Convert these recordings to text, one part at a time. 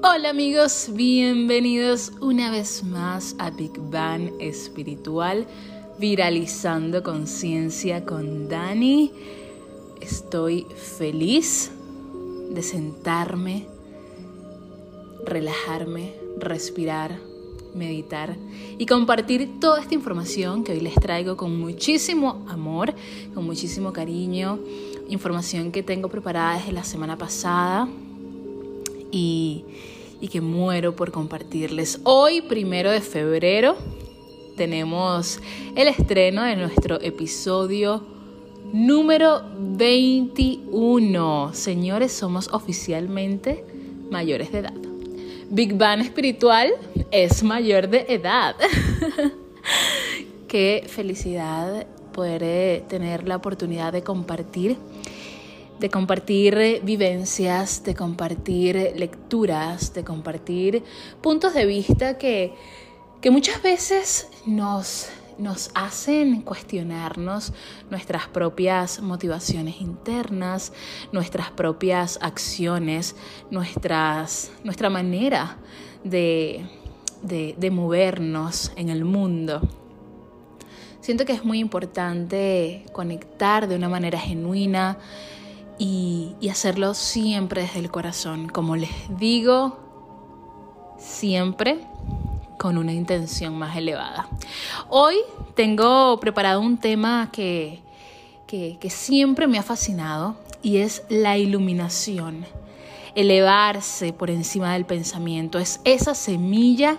Hola amigos, bienvenidos una vez más a Big Bang Espiritual, viralizando conciencia con Dani. Estoy feliz de sentarme, relajarme, respirar, meditar y compartir toda esta información que hoy les traigo con muchísimo amor, con muchísimo cariño, información que tengo preparada desde la semana pasada y, que muero por compartirles. Hoy, primero de febrero, tenemos el estreno de nuestro episodio número 21. Señores, somos oficialmente mayores de edad. Big Bang espiritual es mayor de edad. Qué felicidad poder eh, tener la oportunidad de compartir de compartir vivencias, de compartir lecturas, de compartir puntos de vista que, que muchas veces nos, nos hacen cuestionarnos nuestras propias motivaciones internas, nuestras propias acciones, nuestras, nuestra manera de, de, de movernos en el mundo. Siento que es muy importante conectar de una manera genuina, y, hacerlo siempre desde el corazón. Como les digo, siempre con una intención más elevada. Hoy tengo preparado un tema que, que, que, siempre me ha fascinado y es la iluminación. Elevarse por encima del pensamiento. Es esa semilla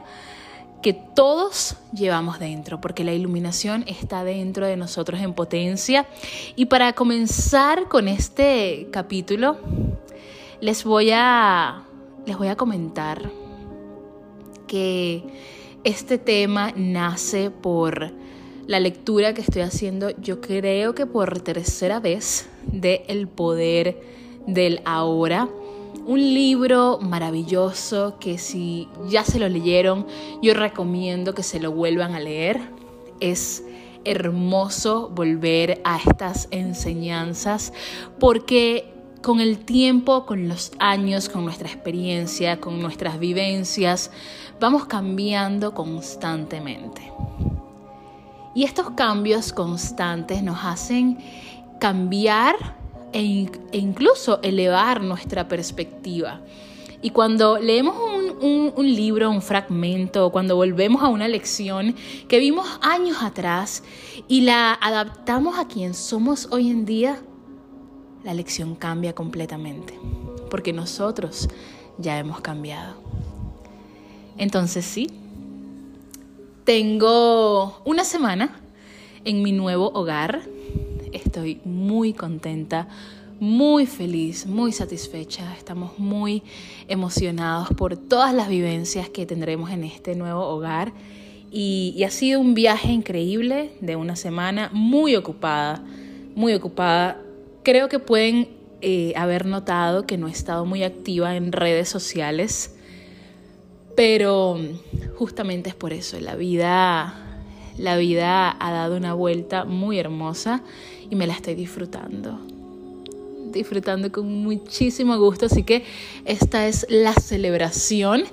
que todos llevamos dentro, porque la iluminación está dentro de nosotros en potencia. Y para comenzar con este capítulo, les voy a, les voy a comentar que este tema nace por la lectura que estoy haciendo, yo creo que por tercera vez, de El poder del ahora un libro maravilloso que si ya se lo leyeron, yo recomiendo que se lo vuelvan a leer. Es hermoso volver a estas enseñanzas porque con el tiempo, con los años, con nuestra experiencia, con nuestras vivencias, vamos cambiando constantemente. Y estos cambios constantes nos hacen cambiar e, e, incluso elevar nuestra perspectiva. Y cuando leemos un, libro, un fragmento, cuando volvemos a una lección que vimos años atrás y la adaptamos a quien somos hoy en día, la lección cambia completamente, porque nosotros ya hemos cambiado. Entonces sí, tengo una semana en mi nuevo hogar, estoy muy contenta, muy feliz, muy satisfecha. Estamos muy emocionados por todas las vivencias que tendremos en este nuevo hogar. Y, ha sido un viaje increíble de una semana muy ocupada, muy ocupada. Creo que pueden eh, haber notado que no he estado muy activa en redes sociales, pero justamente es por eso. La vida la vida ha dado una vuelta muy hermosa y me la estoy disfrutando. Disfrutando con muchísimo gusto. Así que esta es la celebración.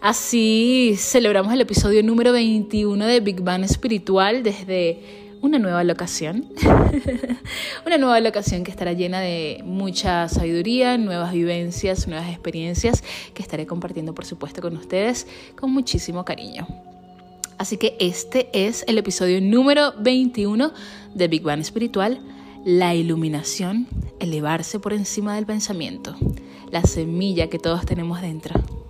Así celebramos el episodio número 21 de Big Bang Espiritual desde una nueva locación. una nueva locación que estará llena de mucha sabiduría, nuevas vivencias, nuevas experiencias que estaré compartiendo, por supuesto, con ustedes con muchísimo cariño. Así que este es el episodio número 21 de Big Bang Espiritual, la iluminación, elevarse por encima del pensamiento, la semilla que todos tenemos dentro.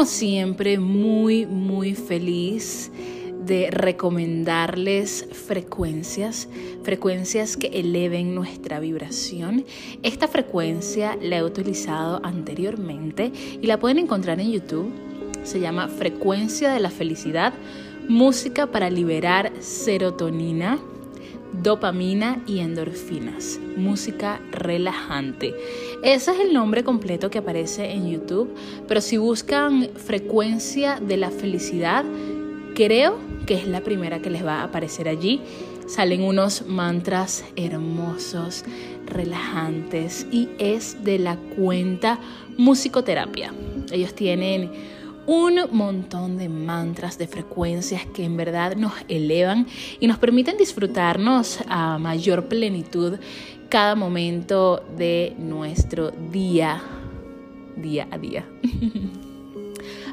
Como siempre muy, muy feliz de recomendarles frecuencias, frecuencias que eleven nuestra vibración. Esta frecuencia la he utilizado anteriormente y la pueden encontrar en YouTube. Se llama Frecuencia de la Felicidad, música para liberar serotonina, dopamina y endorfinas, música relajante. Ese es el nombre completo que aparece en YouTube, pero si buscan frecuencia de la felicidad, creo que es la primera que les va a aparecer allí. Salen unos mantras hermosos, relajantes y es de la cuenta musicoterapia. Ellos tienen un montón de mantras, de frecuencias que en verdad nos elevan y nos permiten disfrutarnos a mayor plenitud cada momento de nuestro día, día a día.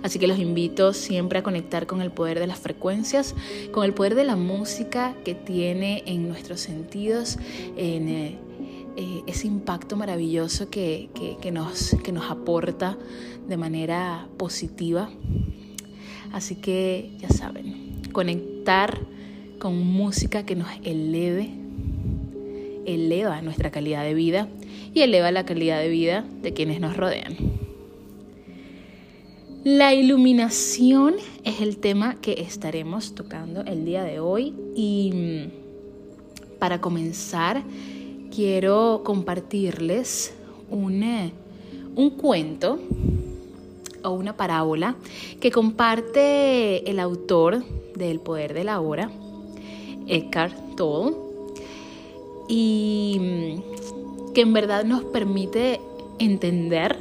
Así que los invito siempre a conectar con el poder de las frecuencias, con el poder de la música que tiene en nuestros sentidos, en eh, eh, ese impacto maravilloso que, nos, que nos aporta de manera positiva. Así que ya saben, conectar con música que nos eleve, eleva nuestra calidad de vida y eleva la calidad de vida de quienes nos rodean. La iluminación es el tema que estaremos tocando el día de hoy y mm, para comenzar quiero compartirles un, eh, un cuento una parábola que comparte el autor del Poder de la Hora, Eckhart Tolle, y mm, que en verdad nos permite entender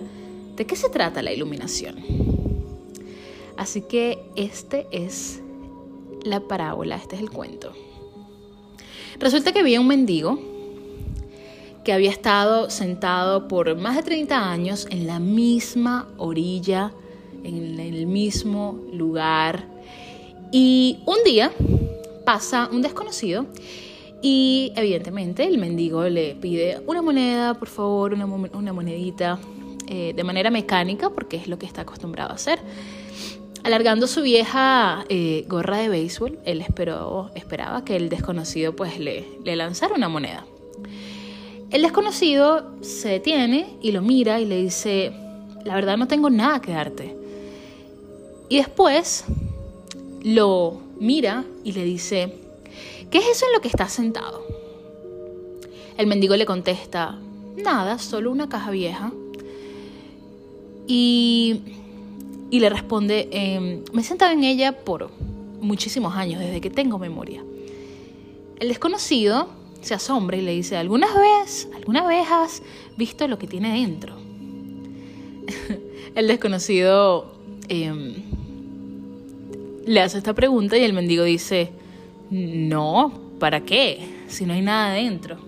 de qué se trata la iluminación. Así que este es la parábola, este es el cuento. Resulta que había un mendigo que había estado sentado por más de 30 años en la misma orilla, en el mismo lugar. Y un día pasa un desconocido y evidentemente el mendigo le pide una moneda, por favor, una, monedita, eh, de manera mecánica, porque es lo que está acostumbrado a hacer. Alargando su vieja eh, gorra de béisbol, él esperó, esperaba que el desconocido pues le, le lanzara una moneda. El desconocido se detiene y lo mira y le dice, la verdad no tengo nada que darte. Y después lo mira y le dice, ¿qué es eso en lo que estás sentado? El mendigo le contesta, nada, solo una caja vieja. Y y le responde, em, me he sentado en ella por muchísimos años, desde que tengo memoria. El desconocido se asombra y le dice, ¿alguna vez, alguna vez has visto lo que tiene dentro? el desconocido em, le hace esta pregunta y el mendigo dice, no, ¿para qué? Si no hay nada dentro.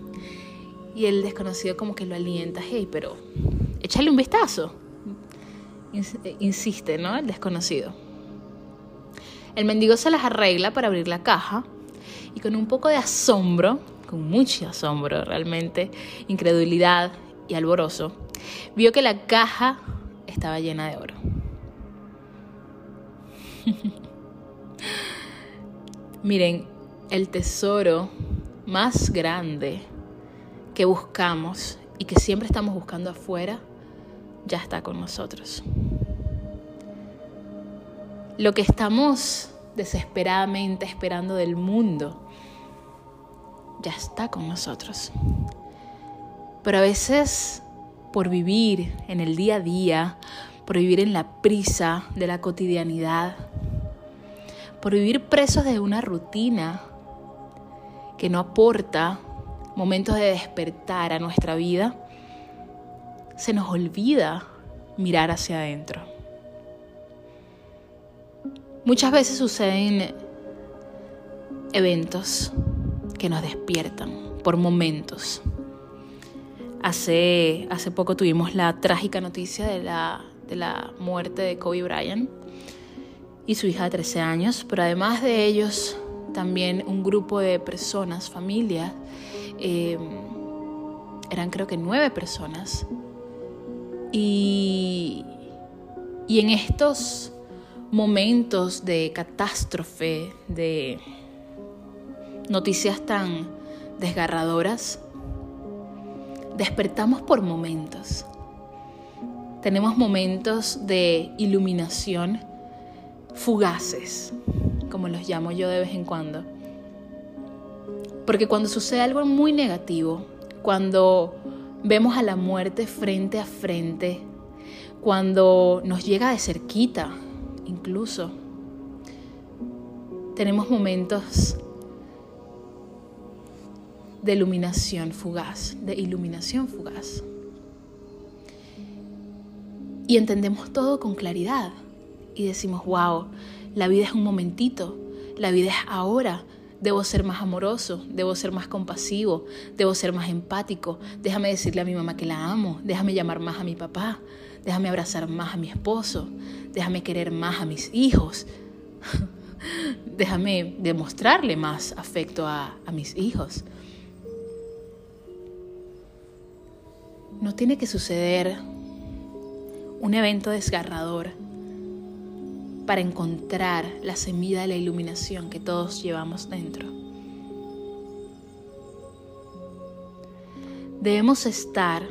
Y el desconocido como que lo alienta, hey, pero échale un vistazo insiste, ¿no? El desconocido. El mendigo se las arregla para abrir la caja y con un poco de asombro, con mucho asombro realmente, incredulidad y alborozo, vio que la caja estaba llena de oro. Miren, el tesoro más grande que buscamos y que siempre estamos buscando afuera ya está con nosotros. Lo que estamos desesperadamente esperando del mundo ya está con nosotros. Pero a veces por vivir en el día a día, por vivir en la prisa de la cotidianidad, por vivir presos de una rutina que no aporta momentos de despertar a nuestra vida, se nos olvida mirar hacia adentro. Muchas veces suceden eventos que nos despiertan por momentos. Hace, hace poco tuvimos la trágica noticia de la, de la muerte de Kobe Bryant y su hija de 13 años, pero además de ellos, también un grupo de personas, familias, eh, eran creo que nueve personas, y, Y en estos momentos de catástrofe, de noticias tan desgarradoras, despertamos por momentos. Tenemos momentos de iluminación fugaces, como los llamo yo de vez en cuando. Porque cuando sucede algo muy negativo, cuando vemos a la muerte frente a frente, cuando nos llega de cerquita, incluso, tenemos momentos de iluminación fugaz, de iluminación fugaz. Y entendemos todo con claridad y decimos, wow, la vida es un momentito, la vida es ahora, debo ser más amoroso, debo ser más compasivo, debo ser más empático, déjame decirle a mi mamá que la amo, déjame llamar más a mi papá, déjame abrazar más a mi esposo, déjame querer más a mis hijos, déjame demostrarle más afecto a, a mis hijos. No tiene que suceder un evento desgarrador para encontrar la semilla de la iluminación que todos llevamos dentro. Debemos estar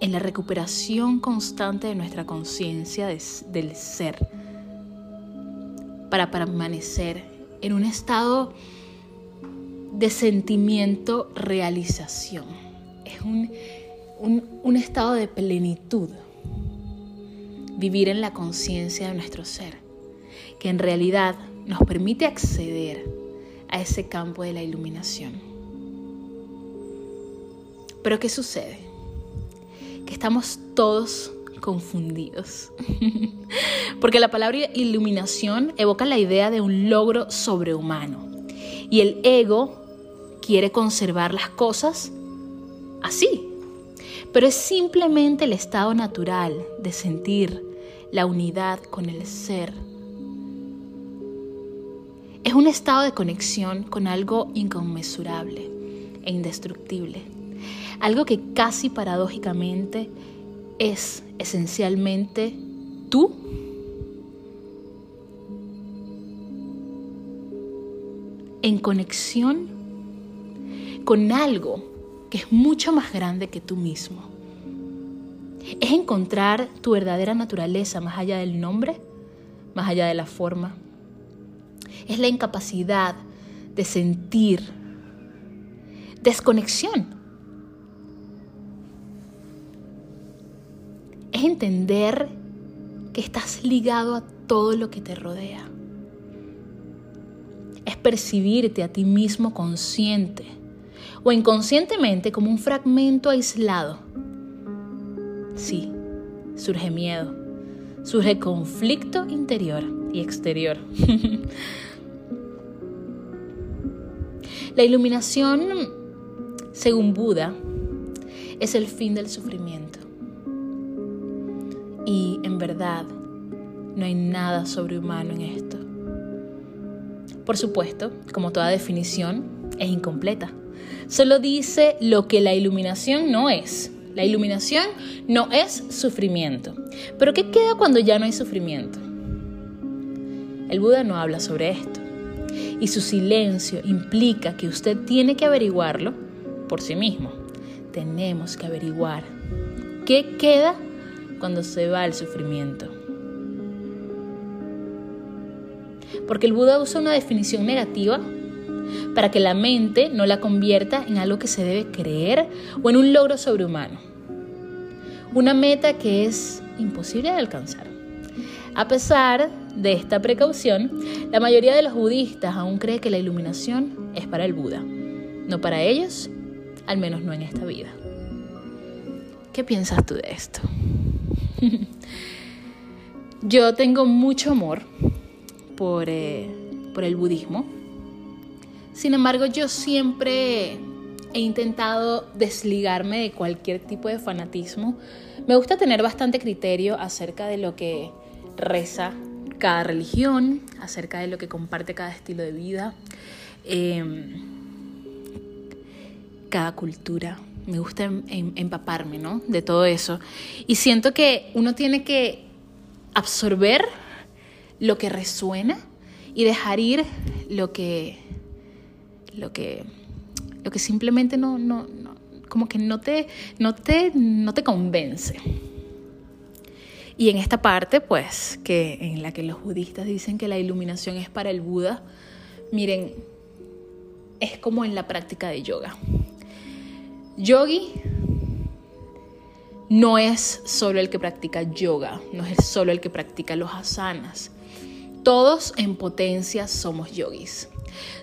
en la recuperación constante de nuestra conciencia del ser para permanecer en un estado de sentimiento realización. Es un estado de plenitud, vivir en la conciencia de nuestro ser, que en realidad nos permite acceder a ese campo de la iluminación. Pero ¿qué sucede? Que estamos todos confundidos. Porque la palabra iluminación evoca la idea de un logro sobrehumano. Y el ego quiere conservar las cosas así, pero es simplemente el estado natural de sentir la unidad con el ser. Es un estado de conexión con algo inconmensurable e indestructible, algo que casi paradójicamente es esencialmente tú en conexión con algo que es mucho más grande que tú mismo. Es encontrar tu verdadera naturaleza más allá del nombre, más allá de la forma. Es la incapacidad de sentir desconexión. Es entender que estás ligado a todo lo que te rodea. Es percibirte a ti mismo consciente o inconscientemente como un fragmento aislado. Sí, surge miedo, surge conflicto interior y exterior. La iluminación, según Buda, es el fin del sufrimiento. Y en verdad, no hay nada sobrehumano en esto. Por supuesto, como toda definición, es incompleta. Solo dice lo que la iluminación no es. La iluminación no es sufrimiento. Pero ¿qué queda cuando ya no hay sufrimiento? El Buda no habla sobre esto. Y su silencio implica que usted tiene que averiguarlo por sí mismo. Tenemos que averiguar qué queda cuando se va el sufrimiento. Porque el Buda usa una definición negativa para que la mente no la convierta en algo que se debe creer o en un logro sobrehumano. Una meta que es imposible de alcanzar. A pesar de esta precaución, la mayoría de los budistas aún cree que la iluminación es para el Buda, no para ellos, al menos no en esta vida. ¿Qué piensas tú de esto? Yo tengo mucho amor por, eh, por el budismo sin embargo, yo siempre he intentado desligarme de cualquier tipo de fanatismo. Me gusta tener bastante criterio acerca de lo que reza cada religión, acerca de lo que comparte cada estilo de vida, em, cada cultura. Me gusta em, em, empaparme, ¿no? De todo eso. Y siento que uno tiene que absorber lo que resuena y dejar ir lo que lo que lo que simplemente no, no, no como que no te, no te, no te convence. Y en esta parte, pues, que en la que los budistas dicen que la iluminación es para el Buda, miren, es como en la práctica de yoga. Yogi no es solo el que practica yoga, no es solo el que practica los asanas. Todos en potencia somos yogis.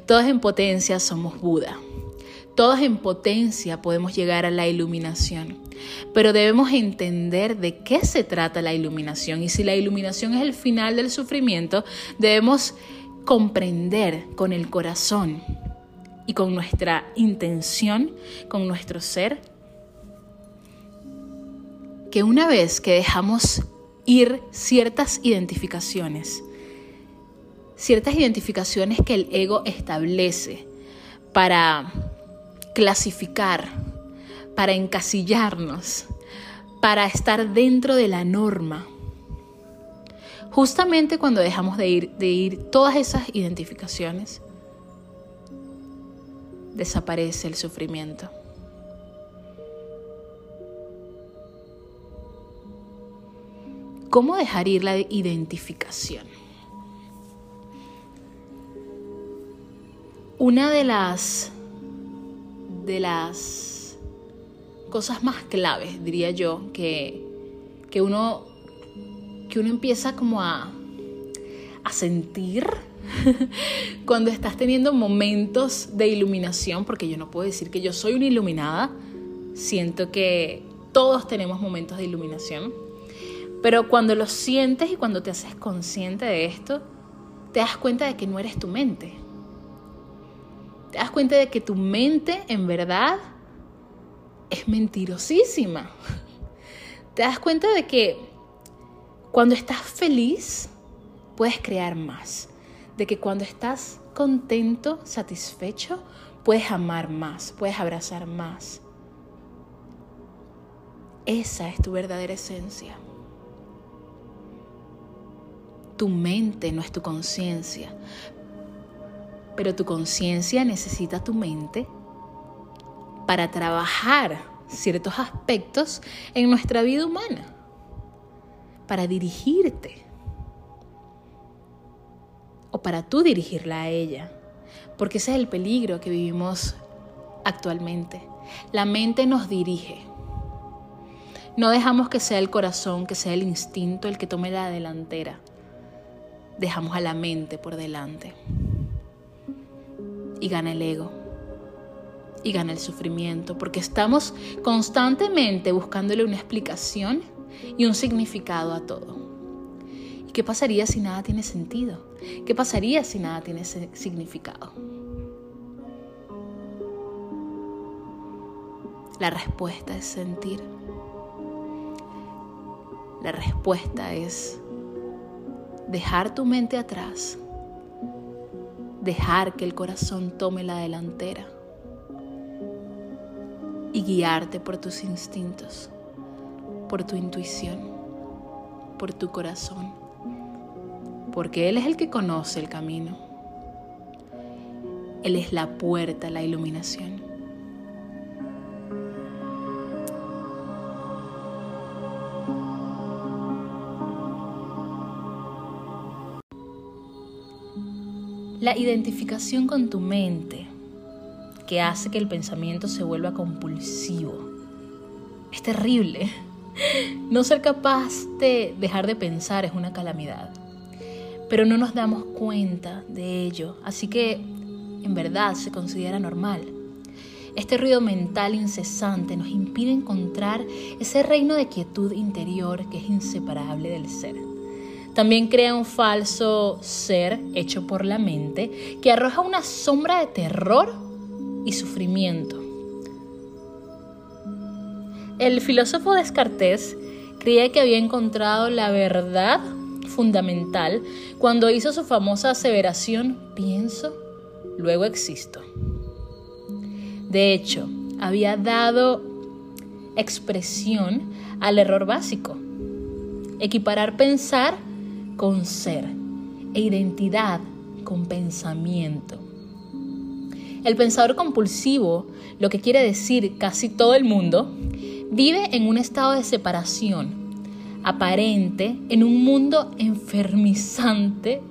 Todos en potencia somos Buda. Todos en potencia podemos llegar a la iluminación. Pero debemos entender de qué se trata la iluminación. Y si la iluminación es el final del sufrimiento, debemos comprender con el corazón y con nuestra intención, con nuestro ser, que una vez que dejamos ir ciertas identificaciones, ciertas identificaciones que el ego establece para clasificar, para encasillarnos, para estar dentro de la norma. Justamente cuando dejamos de ir, de ir todas esas identificaciones, desaparece el sufrimiento. ¿Cómo dejar ir la identificación? Una de las de las cosas más claves, diría yo, que, que uno que uno empieza como a, a sentir cuando estás teniendo momentos de iluminación, porque yo no puedo decir que yo soy una iluminada, siento que todos tenemos momentos de iluminación, pero cuando lo sientes y cuando te haces consciente de esto, te das cuenta de que no eres tu mente. Te das cuenta de que tu mente en verdad es mentirosísima. Te das cuenta de que cuando estás feliz puedes crear más. De que cuando estás contento, satisfecho, puedes amar más, puedes abrazar más. Esa es tu verdadera esencia. Tu mente no es tu conciencia, pero tu conciencia necesita tu mente para trabajar ciertos aspectos en nuestra vida humana, para dirigirte o para tú dirigirla a ella, porque ese es el peligro que vivimos actualmente. La mente nos dirige. No dejamos que sea el corazón, que sea el instinto el que tome la delantera dejamos a la mente por delante. Y gana el ego. Y gana el sufrimiento, porque estamos constantemente buscándole una explicación y un significado a todo. ¿Y qué pasaría si nada tiene sentido? ¿Qué pasaría si nada tiene significado? La respuesta es sentir. La respuesta es dejar tu mente atrás, dejar que el corazón tome la delantera y guiarte por tus instintos, por tu intuición, por tu corazón, porque Él es el que conoce el camino. Él es la puerta a la iluminación. La identificación con tu mente, que hace que el pensamiento se vuelva compulsivo, es terrible. No ser capaz de dejar de pensar es una calamidad, pero no nos damos cuenta de ello, así que en verdad se considera normal. Este ruido mental incesante nos impide encontrar ese reino de quietud interior que es inseparable del ser. También crea un falso ser hecho por la mente que arroja una sombra de terror y sufrimiento. El filósofo Descartes creía que había encontrado la verdad fundamental cuando hizo su famosa aseveración pienso, luego existo. De hecho, había dado expresión al error básico Equiparar pensar con ser e identidad con pensamiento. El pensador compulsivo, lo que quiere decir casi todo el mundo, vive en un estado de separación aparente en un mundo enfermizante,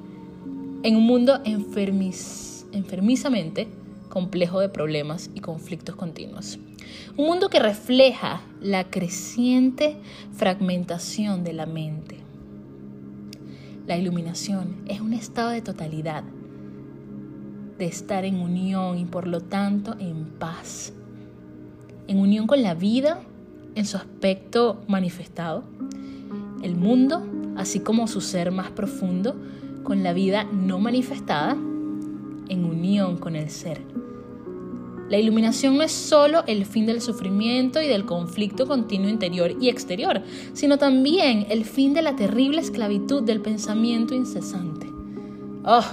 en un mundo enfermiz, enfermizamente complejo de problemas y conflictos continuos. Un mundo que refleja la creciente fragmentación de la mente. La iluminación es un estado de totalidad, de estar en unión y por lo tanto en paz. En unión con la vida en su aspecto manifestado, el mundo, así como su ser más profundo, con la vida no manifestada, en unión con el ser. La iluminación no es solo el fin del sufrimiento y del conflicto continuo interior y exterior, sino también el fin de la terrible esclavitud del pensamiento incesante. ¡Oh!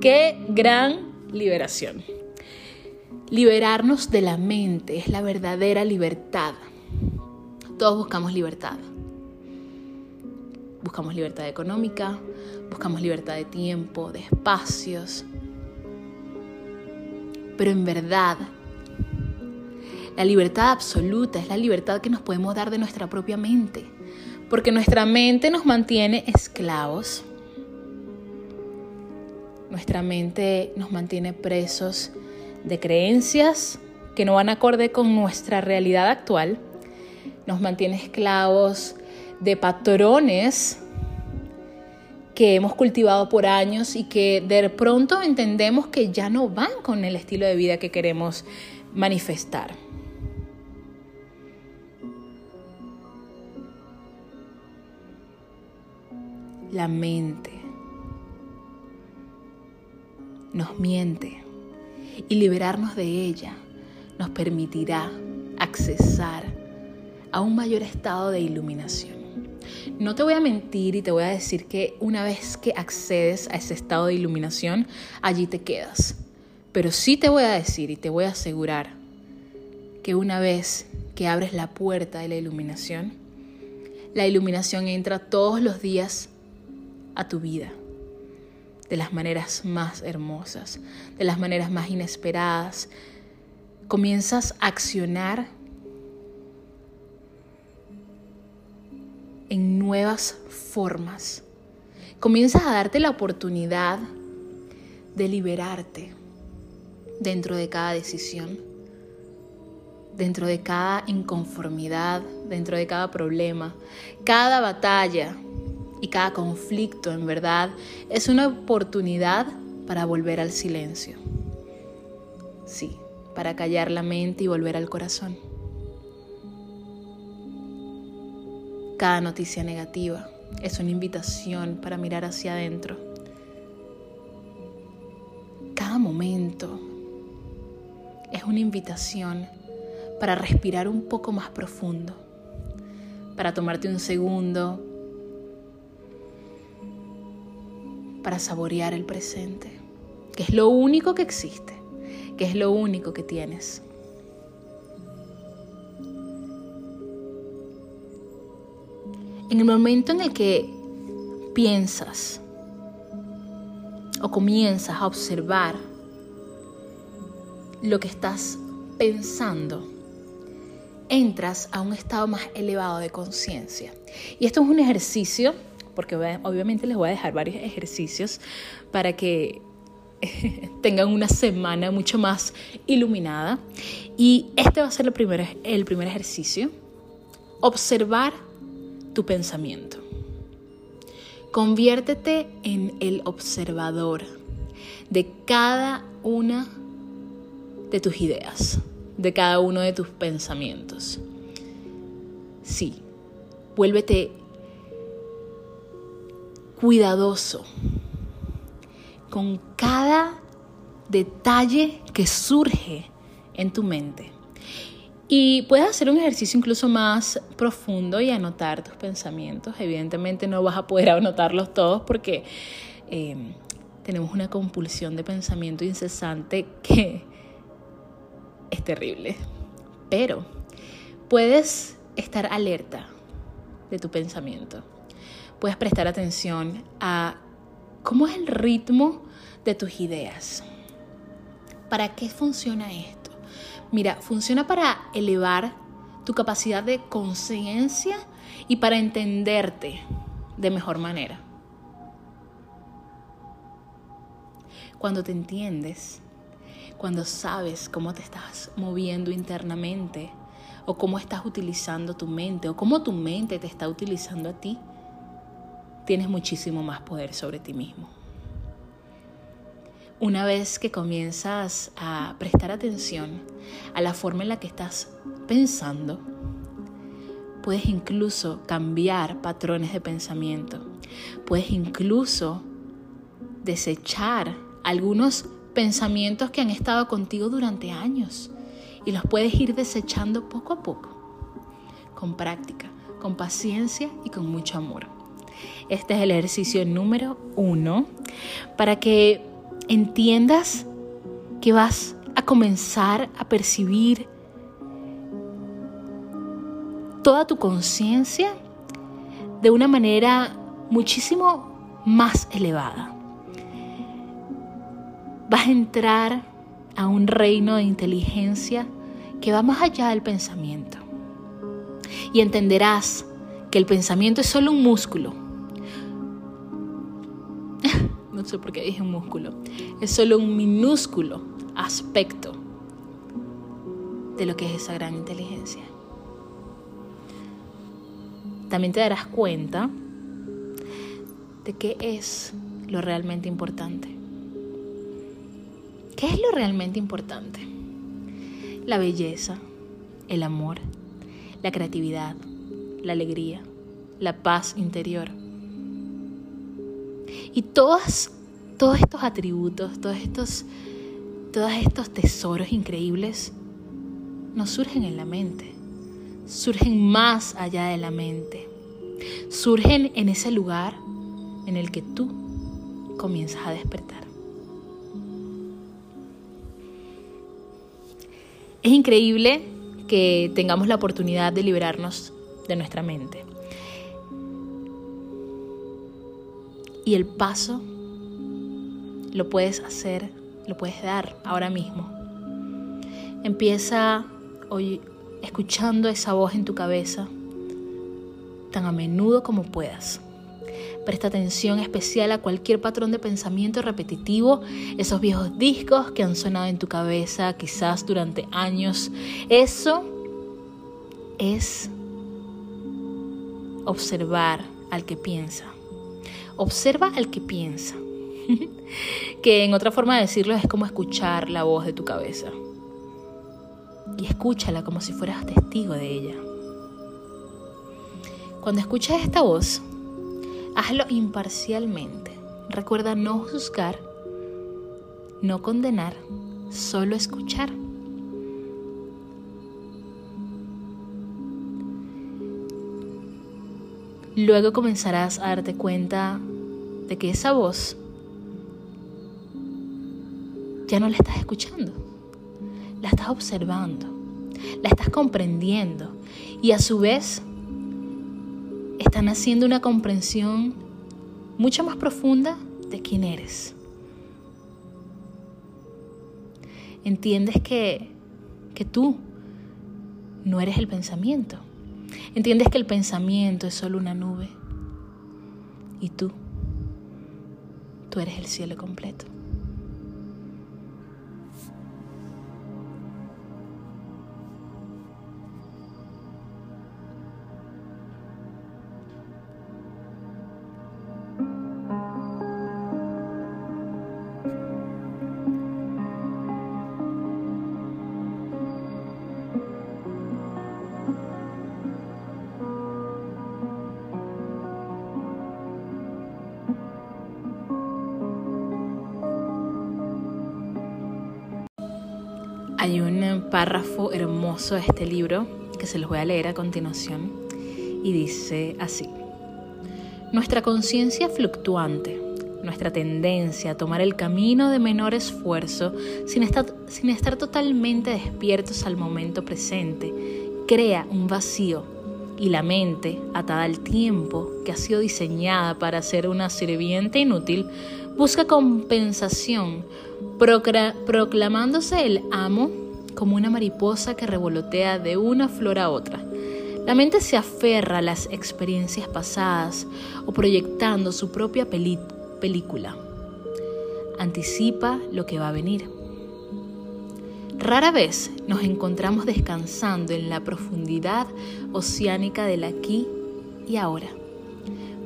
¡Qué gran liberación! Liberarnos de la mente es la verdadera libertad. Todos buscamos libertad. Buscamos libertad económica, buscamos libertad de tiempo, de espacios, pero en verdad, la libertad absoluta es la libertad que nos podemos dar de nuestra propia mente, porque nuestra mente nos mantiene esclavos. Nuestra mente nos mantiene presos de creencias que no van acorde con nuestra realidad actual. Nos mantiene esclavos de patrones que hemos cultivado por años y que de pronto entendemos que ya no van con el estilo de vida que queremos manifestar. La mente nos miente y liberarnos de ella nos permitirá accesar a un mayor estado de iluminación. No te voy a mentir y te voy a decir que una vez que accedes a ese estado de iluminación, allí te quedas. Pero sí te voy a decir y te voy a asegurar que una vez que abres la puerta de la iluminación, la iluminación entra todos los días a tu vida, de las maneras más hermosas, de las maneras más inesperadas. Comienzas a accionar en nuevas formas. Comienzas a darte la oportunidad de liberarte dentro de cada decisión, dentro de cada inconformidad, dentro de cada problema, cada batalla y cada conflicto, en verdad, es una oportunidad para volver al silencio. Sí, para callar la mente y volver al corazón. Cada noticia negativa es una invitación para mirar hacia adentro. Cada momento es una invitación para respirar un poco más profundo, para tomarte un segundo, para saborear el presente, que es lo único que existe, que es lo único que tienes. En el momento en el que piensas o comienzas a observar lo que estás pensando, entras a un estado más elevado de conciencia. Y esto es un ejercicio, porque obviamente les voy a dejar varios ejercicios para que tengan una semana mucho más iluminada. Y este va a ser el primer, el primer ejercicio. Observar tu pensamiento. Conviértete en el observador de cada una de tus ideas, de cada uno de tus pensamientos. Sí, vuélvete cuidadoso con cada detalle que surge en tu mente. Y puedes hacer un ejercicio incluso más profundo y anotar tus pensamientos. Evidentemente no vas a poder anotarlos todos porque eh, tenemos una compulsión de pensamiento incesante que es terrible. Pero puedes estar alerta de tu pensamiento. Puedes prestar atención a cómo es el ritmo de tus ideas. ¿Para qué funciona esto? Mira, funciona para elevar tu capacidad de conciencia y para entenderte de mejor manera. Cuando te entiendes, cuando sabes cómo te estás moviendo internamente o cómo estás utilizando tu mente o cómo tu mente te está utilizando a ti, tienes muchísimo más poder sobre ti mismo. Una vez que comienzas a prestar atención a la forma en la que estás pensando, puedes incluso cambiar patrones de pensamiento. Puedes incluso desechar algunos pensamientos que han estado contigo durante años y los puedes ir desechando poco a poco, con práctica, con paciencia y con mucho amor. Este es el ejercicio número uno para que entiendas que vas a comenzar a percibir toda tu conciencia de una manera muchísimo más elevada. Vas a entrar a un reino de inteligencia que va más allá del pensamiento. Y entenderás que el pensamiento es solo un músculo no sé por qué dije músculo, es solo un minúsculo aspecto de lo que es esa gran inteligencia. También te darás cuenta de qué es lo realmente importante. ¿Qué es lo realmente importante? La belleza, el amor, la creatividad, la alegría, la paz interior y todos, todos estos atributos, todos estos, todos estos tesoros increíbles no surgen en la mente, surgen más allá de la mente, surgen en ese lugar en el que tú comienzas a despertar. Es increíble que tengamos la oportunidad de liberarnos de nuestra mente. Y el paso lo puedes hacer, lo puedes dar ahora mismo. Empieza hoy escuchando esa voz en tu cabeza tan a menudo como puedas. Presta atención especial a cualquier patrón de pensamiento repetitivo, esos viejos discos que han sonado en tu cabeza quizás durante años. Eso es observar al que piensa. Observa al que piensa, que en otra forma de decirlo es como escuchar la voz de tu cabeza. Y escúchala como si fueras testigo de ella. Cuando escuchas esta voz, hazlo imparcialmente. Recuerda no juzgar, no condenar, solo escuchar. Luego comenzarás a darte cuenta de que esa voz ya no la estás escuchando, la estás observando, la estás comprendiendo. Y a su vez están haciendo una comprensión mucho más profunda de quién eres. Entiendes que, que tú no eres el pensamiento Entiendes que el pensamiento es solo una nube y tú, tú eres el cielo completo. Párrafo hermoso de este libro que se los voy a leer a continuación y dice así. Nuestra conciencia fluctuante, nuestra tendencia a tomar el camino de menor esfuerzo sin estar, sin estar totalmente despiertos al momento presente, crea un vacío y la mente, atada al tiempo, que ha sido diseñada para ser una sirviente inútil, busca compensación, proclamándose el amo como una mariposa que revolotea de una flor a otra. La mente se aferra a las experiencias pasadas o proyectando su propia película. Anticipa lo que va a venir. Rara vez nos encontramos descansando en la profundidad oceánica del aquí y ahora,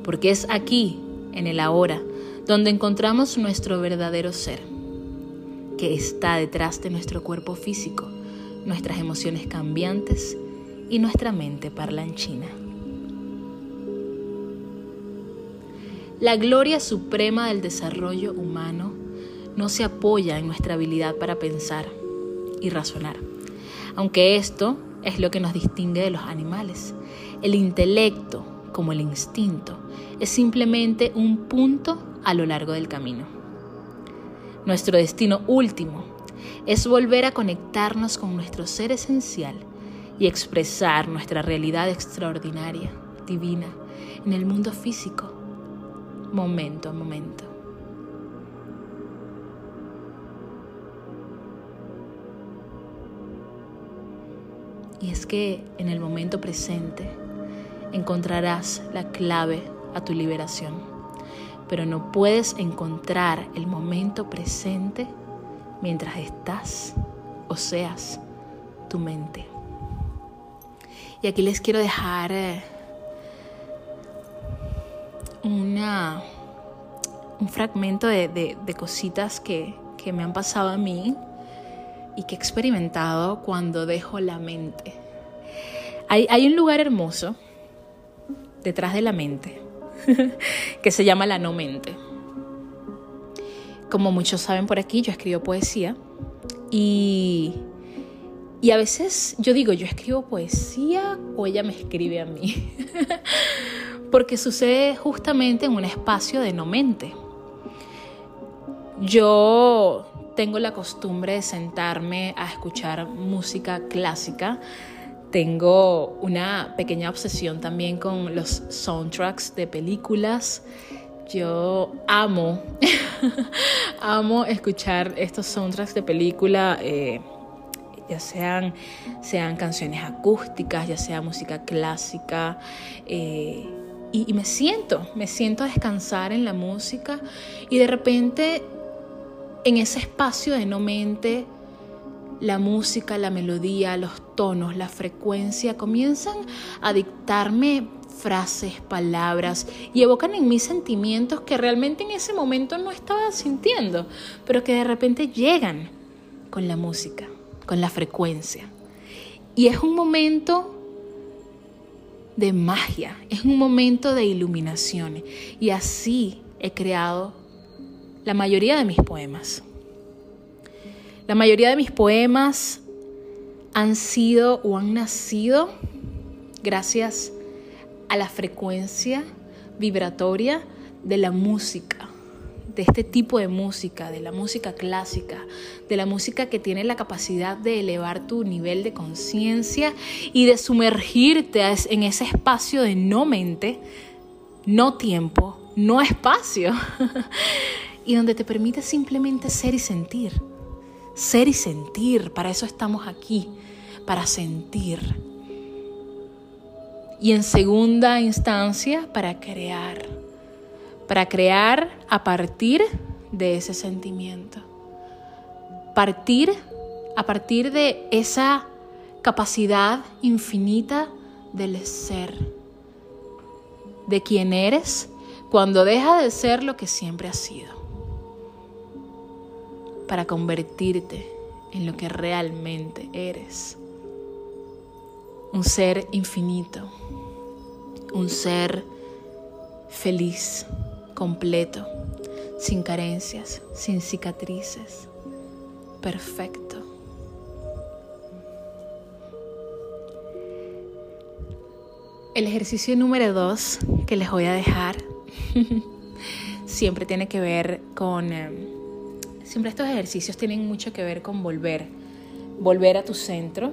porque es aquí, en el ahora, donde encontramos nuestro verdadero ser, que está detrás de nuestro cuerpo físico, nuestras emociones cambiantes y nuestra mente parlanchina. La gloria suprema del desarrollo humano no se apoya en nuestra habilidad para pensar y razonar, aunque esto es lo que nos distingue de los animales. El intelecto, como el instinto, es simplemente un punto a lo largo del camino. Nuestro destino último es volver a conectarnos con nuestro ser esencial y expresar nuestra realidad extraordinaria, divina, en el mundo físico, momento a momento. Y es que en el momento presente encontrarás la clave a tu liberación, pero no puedes encontrar el momento presente mientras estás o seas tu mente. Y aquí les quiero dejar eh, una, un fragmento de, cositas que, que me han pasado a mí y que he experimentado cuando dejo la mente. Hay, hay, un lugar hermoso detrás de la mente que se llama la no mente. Como muchos saben por aquí, yo escribo poesía y y a veces yo digo, yo escribo poesía o ella me escribe a mí. Porque sucede justamente en un espacio de no mente. Yo tengo la costumbre de sentarme a escuchar música clásica. Tengo una pequeña obsesión también con los soundtracks de películas. Yo amo, amo escuchar estos soundtracks de película. Eh, ya sean, sean canciones acústicas, ya sea música clásica. Eh, y, me siento, me siento a descansar en la música y de repente en ese espacio de no mente, la música, la melodía, los tonos, la frecuencia comienzan a dictarme frases, palabras y evocan en mí sentimientos que realmente en ese momento no estaba sintiendo, pero que de repente llegan con la música con la frecuencia. Y es un momento de magia, es un momento de iluminación. Y así he creado la mayoría de mis poemas. La mayoría de mis poemas han sido o han nacido gracias a la frecuencia vibratoria de la música de este tipo de música, de la música clásica, de la música que tiene la capacidad de elevar tu nivel de conciencia y de sumergirte en ese espacio de no mente, no tiempo, no espacio, y donde te permite simplemente ser y sentir. Ser y sentir, para eso estamos aquí, para sentir. Y en segunda instancia, para crear para crear a partir de ese sentimiento. Partir a partir de esa capacidad infinita del ser, de quien eres cuando deja de ser lo que siempre has sido, para convertirte en lo que realmente eres. Un ser infinito, un ser feliz, completo, sin carencias, sin cicatrices, perfecto. El ejercicio número dos que les voy a dejar siempre tiene que ver con, eh, siempre estos ejercicios tienen mucho que ver con volver, volver a tu centro.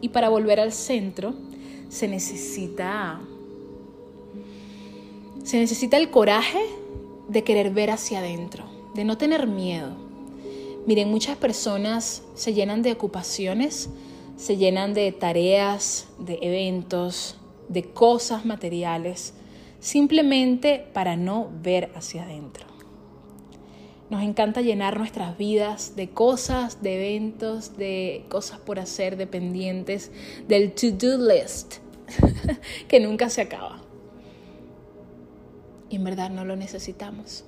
Y para volver al centro se necesita se necesita el coraje de querer ver hacia adentro, de no tener miedo. Miren, muchas personas se llenan de ocupaciones, se llenan de tareas, de eventos, de cosas materiales, simplemente para no ver hacia adentro. Nos encanta llenar nuestras vidas de cosas, de eventos, de cosas por hacer, de pendientes, del to-do list, que nunca se acaba. Y en verdad no lo necesitamos.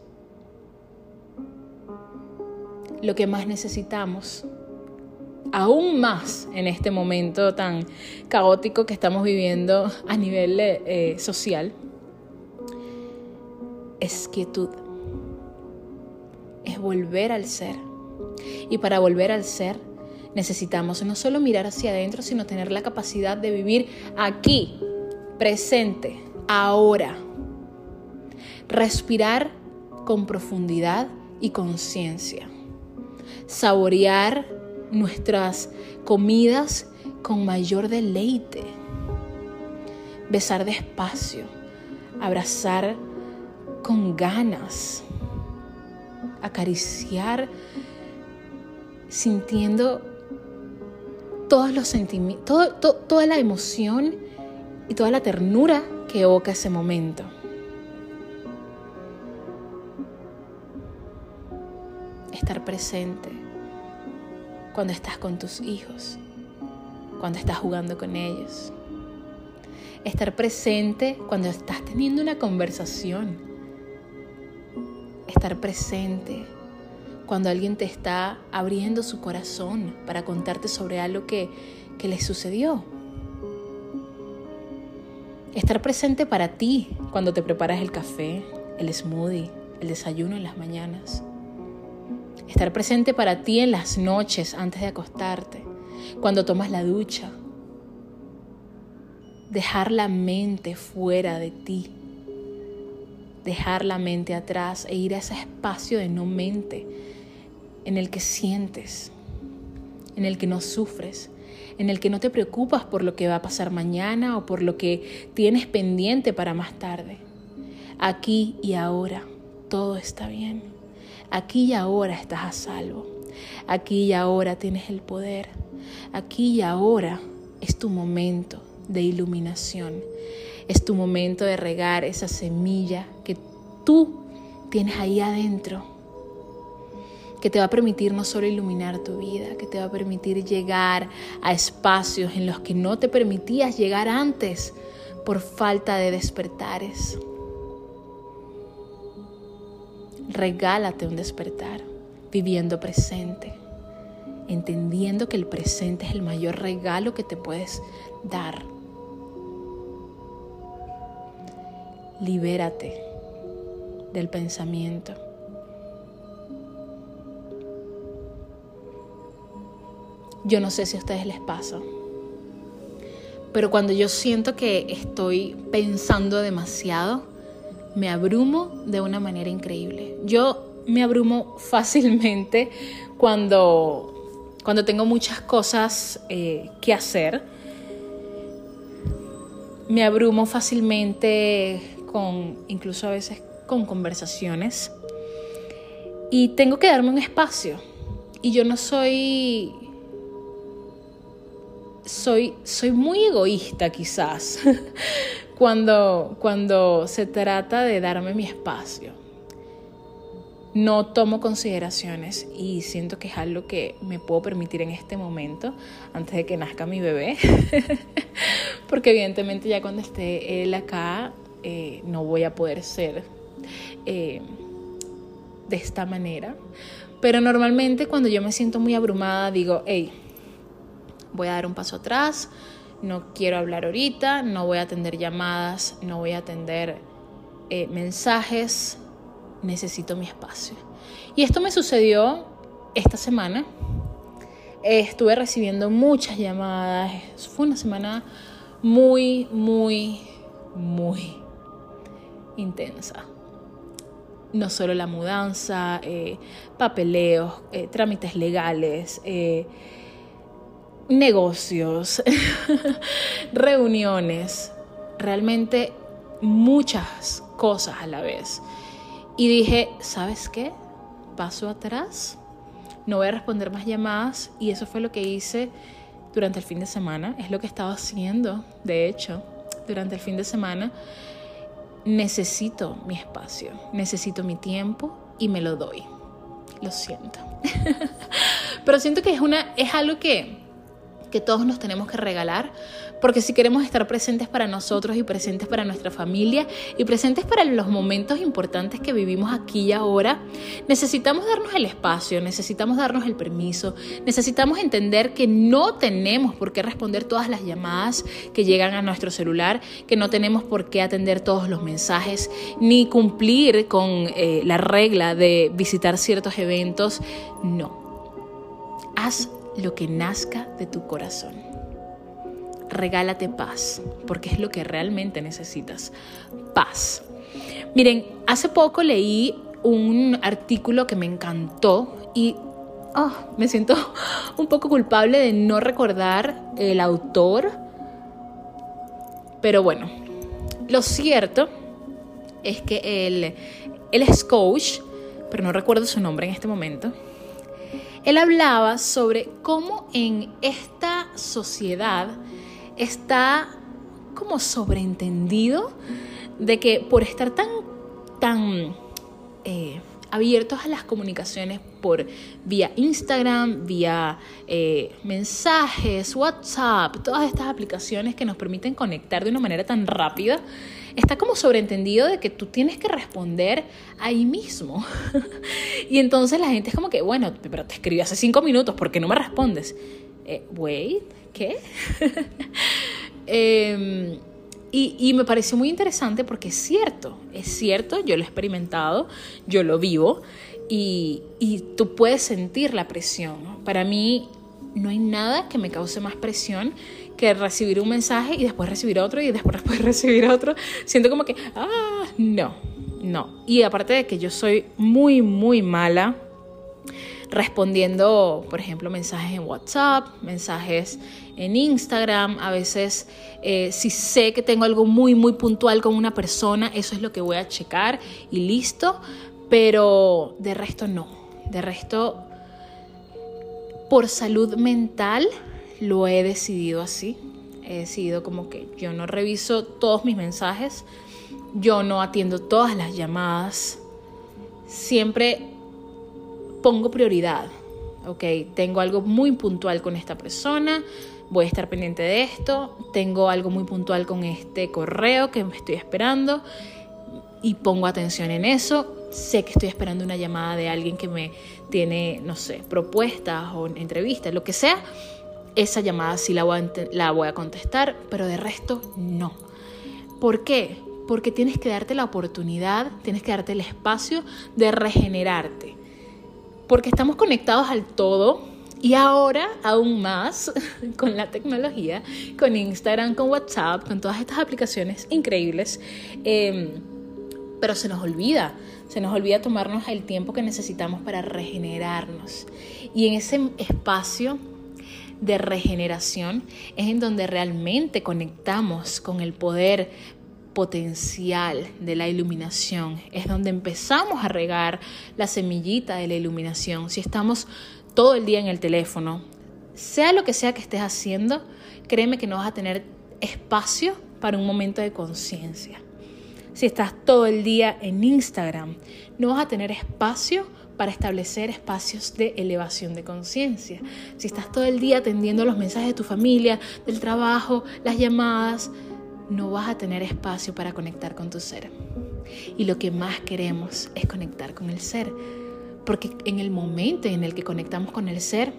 Lo que más necesitamos, aún más en este momento tan caótico que estamos viviendo a nivel eh, social, es quietud es volver al ser. Y para volver al ser necesitamos no solo mirar hacia adentro, sino tener la capacidad de vivir aquí, presente, ahora. Respirar con profundidad y conciencia. Saborear nuestras comidas con mayor deleite. Besar despacio. Abrazar con ganas acariciar, sintiendo todos los sentimientos, toda la emoción y toda la ternura que evoca ese momento. Estar presente cuando estás con tus hijos, cuando estás jugando con ellos. Estar presente cuando estás teniendo una conversación estar presente cuando alguien te está abriendo su corazón para contarte sobre algo que, que le sucedió. Estar presente para ti cuando te preparas el café, el smoothie, el desayuno en las mañanas. Estar presente para ti en las noches antes de acostarte, cuando tomas la ducha. Dejar la mente fuera de ti dejar la mente atrás e ir a ese espacio de no mente en el que sientes, en el que no sufres, en el que no te preocupas por lo que va a pasar mañana o por lo que tienes pendiente para más tarde. Aquí y ahora todo está bien. Aquí y ahora estás a salvo. Aquí y ahora tienes el poder. Aquí y ahora es tu momento de iluminación. Es tu momento de regar esa semilla que tú tienes ahí adentro, que te va a permitir no solo iluminar tu vida, que te va a permitir llegar a espacios en los que no te permitías llegar antes por falta de despertares. Regálate un despertar, viviendo presente, entendiendo que el presente es el mayor regalo que te puedes dar libérate del pensamiento. Yo no sé si a ustedes les pasa, pero cuando yo siento que estoy pensando demasiado, me abrumo de una manera increíble. Yo me abrumo fácilmente cuando, cuando tengo muchas cosas eh, que hacer. Me abrumo fácilmente con incluso a veces con conversaciones. Y tengo que darme un espacio. Y yo no soy soy soy muy egoísta quizás cuando cuando se trata de darme mi espacio. No tomo consideraciones y siento que es algo que me puedo permitir en este momento antes de que nazca mi bebé. Porque evidentemente ya cuando esté él acá eh, no voy a poder ser eh, de esta manera. Pero normalmente cuando yo me siento muy abrumada digo, hey, voy a dar un paso atrás, no quiero hablar ahorita, no voy a atender llamadas, no voy a atender eh, mensajes, necesito mi espacio. Y esto me sucedió esta semana. estuve recibiendo muchas llamadas, fue una semana muy, muy, muy intensa. No solo la mudanza, eh, papeleos, eh, trámites legales, eh, negocios, reuniones, realmente muchas cosas a la vez. Y dije, ¿sabes qué? Paso atrás, no voy a responder más llamadas y eso fue lo que hice durante el fin de semana, es lo que estaba haciendo, de hecho, durante el fin de semana. Necesito mi espacio, necesito mi tiempo y me lo doy. Lo siento. Pero siento que es, una, es algo que que todos nos tenemos que regalar, porque si queremos estar presentes para nosotros y presentes para nuestra familia y presentes para los momentos importantes que vivimos aquí y ahora, necesitamos darnos el espacio, necesitamos darnos el permiso, necesitamos entender que no tenemos por qué responder todas las llamadas que llegan a nuestro celular, que no tenemos por qué atender todos los mensajes, ni cumplir con eh, la regla de visitar ciertos eventos. No. Haz lo que nazca de tu corazón. Regálate paz, porque es lo que realmente necesitas. Paz. Miren, hace poco leí un artículo que me encantó y oh, me siento un poco culpable de no recordar el autor. Pero bueno, lo cierto es que él, él es coach, pero no recuerdo su nombre en este momento él hablaba sobre cómo en esta sociedad está como sobreentendido de que por estar tan, tan eh, abiertos a las comunicaciones por vía Instagram, vía eh, mensajes, WhatsApp, todas estas aplicaciones que nos permiten conectar de una manera tan rápida, está como sobreentendido de que tú tienes que responder ahí mismo. y entonces la gente es como que, bueno, pero te escribí hace cinco minutos, ¿por qué no me respondes? Eh, wait, ¿qué? Em, y, y, me pareció muy interesante porque es cierto, es cierto, yo lo he experimentado, yo lo vivo y, y tú puedes sentir la presión. Para mí no hay nada que me cause más presión que recibir un mensaje y después recibir otro y después, después recibir otro. Siento como que, ah, no, no. Y aparte de que yo soy muy, muy mala respondiendo, por ejemplo, mensajes en WhatsApp, mensajes en Instagram. A veces, eh, si sé que tengo algo muy, muy puntual con una persona, eso es lo que voy a checar y listo. Pero de resto no. De resto, por salud mental, lo he decidido así. He decidido como que yo no reviso todos mis mensajes, yo no atiendo todas las llamadas, siempre pongo prioridad. Ok, tengo algo muy puntual con esta persona, voy a estar pendiente de esto, tengo algo muy puntual con este correo que me estoy esperando y pongo atención en eso. Sé que estoy esperando una llamada de alguien que me tiene, no sé, propuestas o entrevistas, lo que sea esa llamada sí la voy, a, la voy a contestar, pero de resto no. ¿Por qué? Porque tienes que darte la oportunidad, tienes que darte el espacio de regenerarte. Porque estamos conectados al todo y ahora aún más con la tecnología, con Instagram, con WhatsApp, con todas estas aplicaciones increíbles. Em, pero se nos olvida, se nos olvida tomarnos el tiempo que necesitamos para regenerarnos. Y en ese espacio de regeneración es en donde realmente conectamos con el poder potencial de la iluminación. Es donde empezamos a regar la semillita de la iluminación. Si estamos todo el día en el teléfono, sea lo que sea que estés haciendo, créeme que no vas a tener espacio para un momento de conciencia. Si estás todo el día en Instagram, no vas a tener espacio para establecer espacios de elevación de conciencia. Si estás todo el día atendiendo los mensajes de tu familia, del trabajo, las llamadas, no vas a tener espacio para conectar con tu ser. Y lo que más queremos es conectar con el ser. Porque en el momento en el que conectamos con el ser,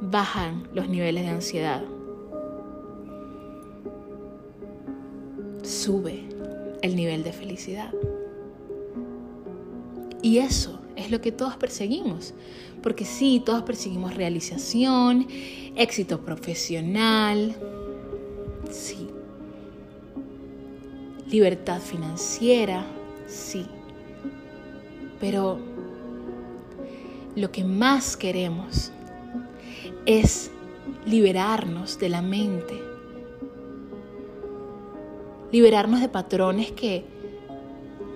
bajan los niveles de ansiedad. Sube el nivel de felicidad. Y eso es lo que todos perseguimos. Porque sí, todos perseguimos realización, éxito profesional, sí. Libertad financiera, sí. Pero lo que más queremos es liberarnos de la mente, liberarnos de patrones que,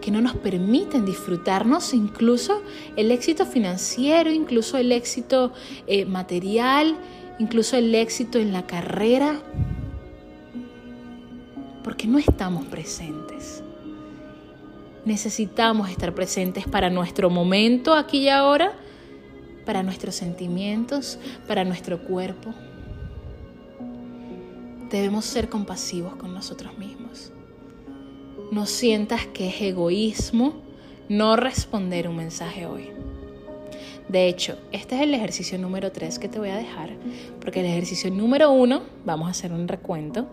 que no nos permiten disfrutarnos incluso el éxito financiero, incluso el éxito eh, material, incluso el éxito en la carrera, porque no estamos presentes. Necesitamos estar presentes para nuestro momento aquí y ahora, para nuestros sentimientos, para nuestro cuerpo. Debemos ser compasivos con nosotros mismos. No sientas que es egoísmo no responder un mensaje hoy. De hecho, este es el ejercicio número 3 que te voy a dejar, porque el ejercicio número 1, vamos a hacer un recuento,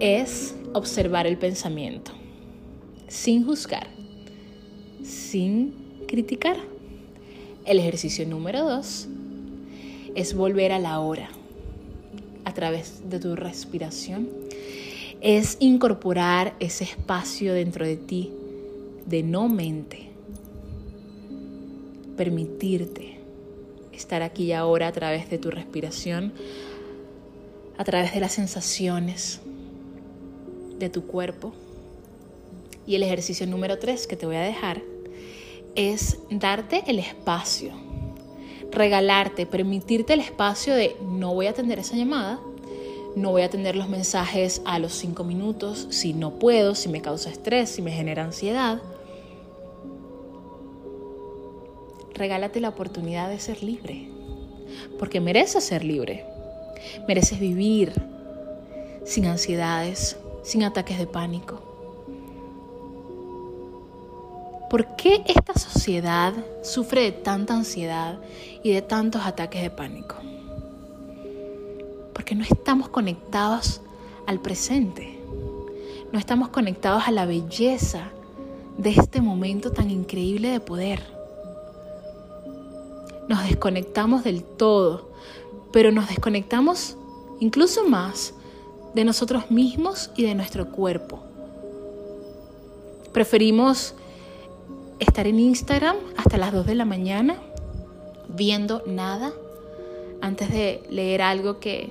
es observar el pensamiento, sin juzgar, sin criticar. El ejercicio número 2 es volver a la hora a través de tu respiración. Es incorporar ese espacio dentro de ti de no mente permitirte estar aquí y ahora a través de tu respiración, a través de las sensaciones de tu cuerpo. Y el ejercicio número tres que te voy a dejar es darte el espacio, regalarte, permitirte el espacio de no voy a atender esa llamada, no voy a atender los mensajes a los cinco minutos si no puedo, si me causa estrés, si me genera ansiedad regálate la oportunidad de ser libre, porque mereces ser libre, mereces vivir sin ansiedades, sin ataques de pánico. ¿Por qué esta sociedad sufre de tanta ansiedad y de tantos ataques de pánico? Porque no estamos conectados al presente, no estamos conectados a la belleza de este momento tan increíble de poder nos desconectamos del todo, pero nos desconectamos incluso más de nosotros mismos y de nuestro cuerpo. Preferimos estar en Instagram hasta las 2 de la mañana viendo nada antes de leer algo que,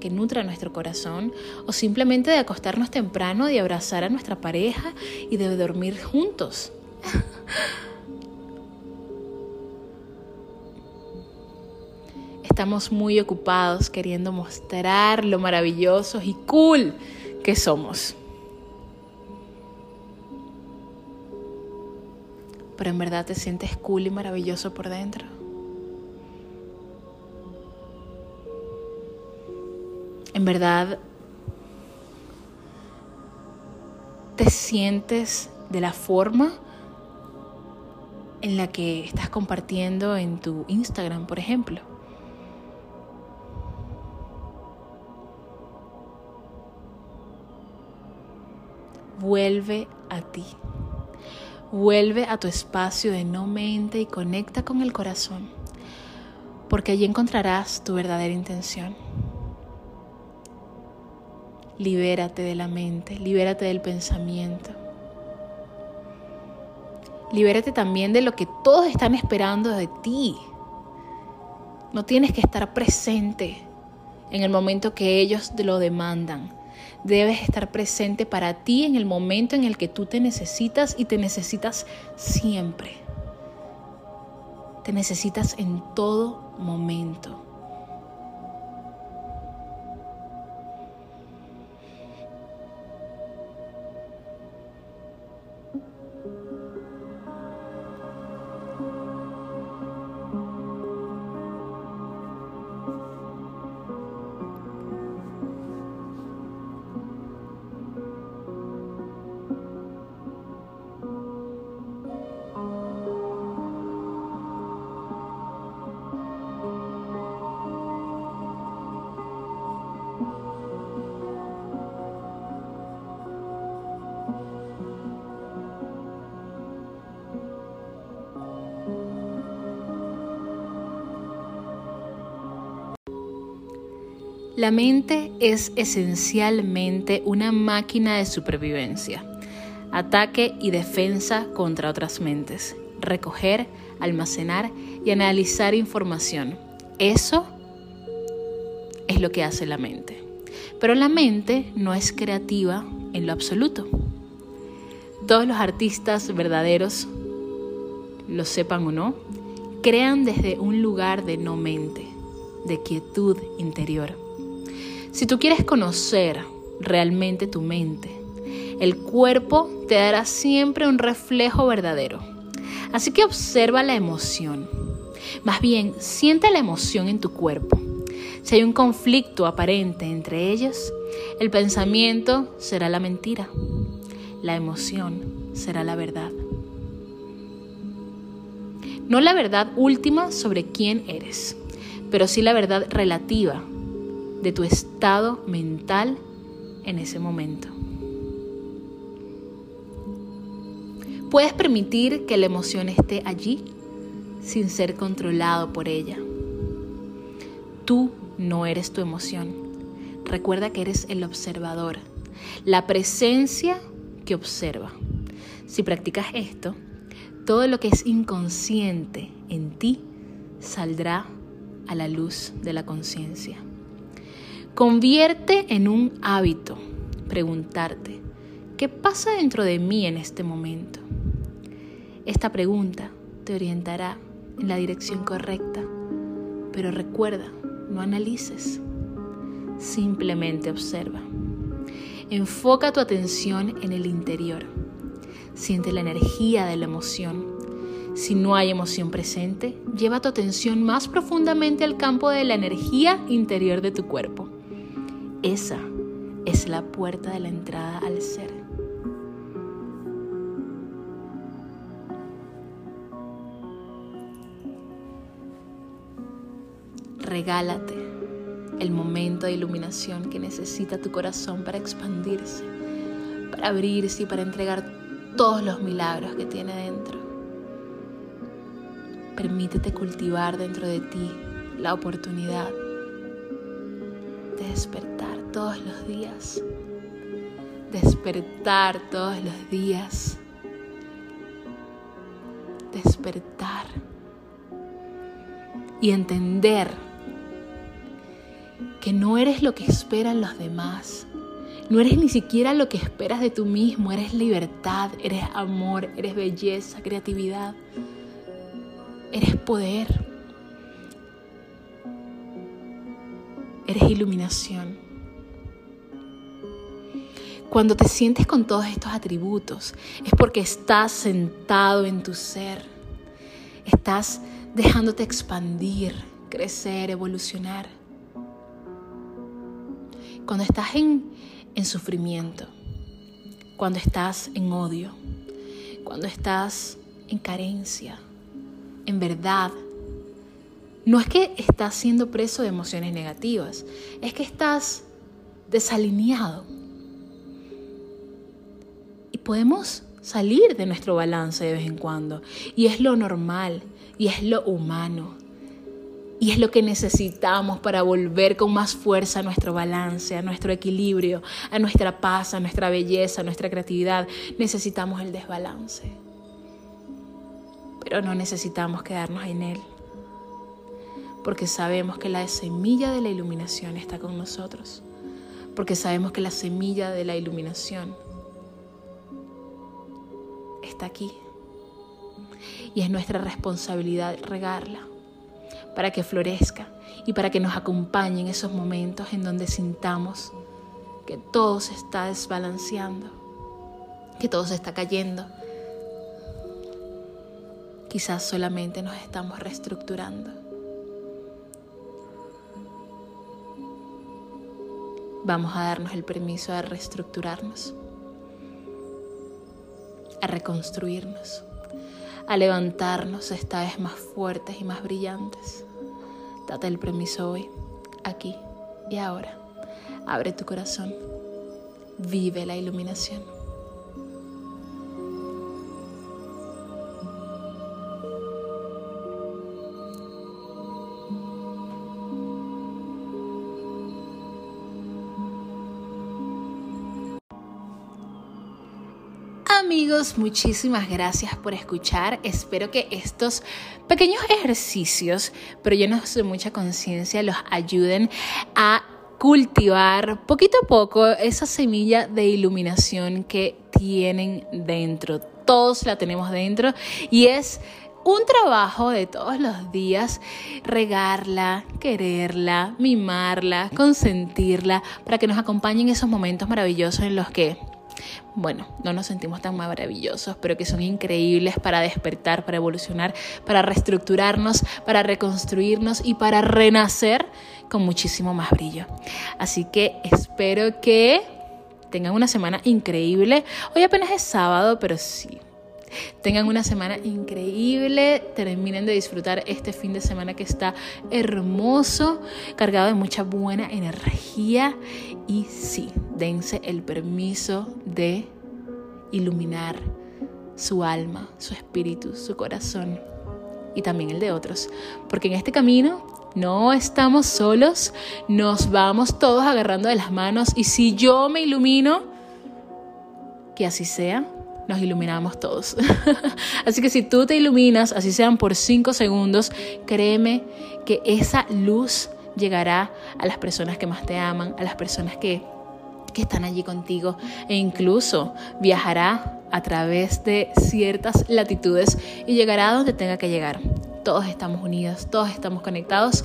que, nutra nuestro corazón o simplemente de acostarnos temprano, y abrazar a nuestra pareja y de dormir juntos. estamos muy ocupados queriendo mostrar lo maravillosos y cool que somos. Pero en verdad te sientes cool y maravilloso por dentro. En verdad te sientes de la forma en la que estás compartiendo en tu Instagram, por ejemplo. Vuelve a ti. Vuelve a tu espacio de no mente y conecta con el corazón, porque allí encontrarás tu verdadera intención. Libérate de la mente, libérate del pensamiento. Libérate también de lo que todos están esperando de ti. No tienes que estar presente en el momento que ellos te lo demandan debes estar presente para ti en el momento en el que tú te necesitas y te necesitas siempre. Te necesitas en todo momento. La mente es esencialmente una máquina de supervivencia, ataque y defensa contra otras mentes, recoger, almacenar y analizar información. Eso es lo que hace la mente. Pero la mente no es creativa en lo absoluto. Todos los artistas verdaderos, lo sepan o no, crean desde un lugar de no mente, de quietud interior. Si tú quieres conocer realmente tu mente, el cuerpo te dará siempre un reflejo verdadero. Así que observa la emoción. Más bien, siente la emoción en tu cuerpo. Si hay un conflicto aparente entre ellos, el pensamiento será la mentira, la emoción será la verdad. No la verdad última sobre quién eres, pero sí la verdad relativa de tu estado mental en ese momento. Puedes permitir que la emoción esté allí sin ser controlado por ella. Tú no eres tu emoción. Recuerda que eres el observador, la presencia que observa. Si practicas esto, todo lo que es inconsciente en ti saldrá a la luz de la conciencia. Convierte en un hábito preguntarte, ¿qué pasa dentro de mí en este momento? Esta pregunta te orientará en la dirección correcta, pero recuerda, no analices, simplemente observa. Enfoca tu atención en el interior. Siente la energía de la emoción. Si no hay emoción presente, lleva tu atención más profundamente al campo de la energía interior de tu cuerpo. Esa es la puerta de la entrada al ser. Regálate el momento de iluminación que necesita tu corazón para expandirse, para abrirse y para entregar todos los milagros que tiene dentro. Permítete cultivar dentro de ti la oportunidad de despertar todos los días. Despertar todos los días. Despertar. Y entender que no eres lo que esperan los demás. No eres ni siquiera lo que esperas de tú mismo. Eres libertad, eres amor, eres belleza, creatividad. Eres poder. Eres iluminación. Cuando te sientes con todos estos atributos, es porque estás sentado en tu ser. Estás dejándote expandir, crecer, evolucionar. Cuando estás en, en sufrimiento, cuando estás en odio, cuando estás en carencia, en verdad, no es que estás siendo preso de emociones negativas, es que estás desalineado. Podemos salir de nuestro balance de vez en cuando. Y es lo normal, y es lo humano. Y es lo que necesitamos para volver con más fuerza a nuestro balance, a nuestro equilibrio, a nuestra paz, a nuestra belleza, a nuestra creatividad. Necesitamos el desbalance. Pero no necesitamos quedarnos en él. Porque sabemos que la semilla de la iluminación está con nosotros. Porque sabemos que la semilla de la iluminación está aquí. Y es nuestra responsabilidad regarla para que florezca y para que nos acompañe en esos momentos en donde sintamos que todo se está desbalanceando, que todo se está cayendo. Quizás solamente nos estamos reestructurando. Vamos a darnos el permiso de reestructurarnos, a reconstruirnos a levantarnos esta vez más fuertes y más brillantes. Date el permiso hoy, aquí y ahora. Abre tu corazón. Vive la iluminación. Amigos, muchísimas gracias por escuchar. Espero que estos pequeños ejercicios, pero llenos de mucha conciencia, los ayuden a cultivar poquito a poco esa semilla de iluminación que tienen dentro. Todos la tenemos dentro y es un trabajo de todos los días, regarla, quererla, mimarla, consentirla, para que nos acompañen esos momentos maravillosos en los que, bueno, no nos sentimos tan maravillosos, pero que son increíbles para despertar, para evolucionar, para reestructurarnos, para reconstruirnos y para renacer con muchísimo más brillo. Así que espero que tengan una semana increíble. Hoy apenas es sábado, pero sí, Tengan una semana increíble, terminen de disfrutar este fin de semana que está hermoso, cargado de mucha buena energía. Y sí, dense el permiso de iluminar su alma, su espíritu, su corazón y también el de otros, porque en este camino no estamos solos, nos vamos todos agarrando de las manos y si yo me ilumino, que así sea nos iluminamos todos. así que si tú te iluminas, así sean por cinco segundos, créeme que esa luz llegará a las personas que más te aman, a las personas que, que están allí contigo e incluso viajará a través de ciertas latitudes y llegará a donde tenga que llegar. Todos estamos unidos, todos estamos conectados.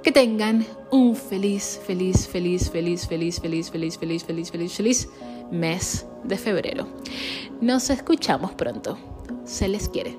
Que tengan un feliz, feliz, feliz, feliz, feliz, feliz, feliz, feliz, feliz, feliz, feliz mes de febrero. Nos escuchamos pronto. Se les quiere.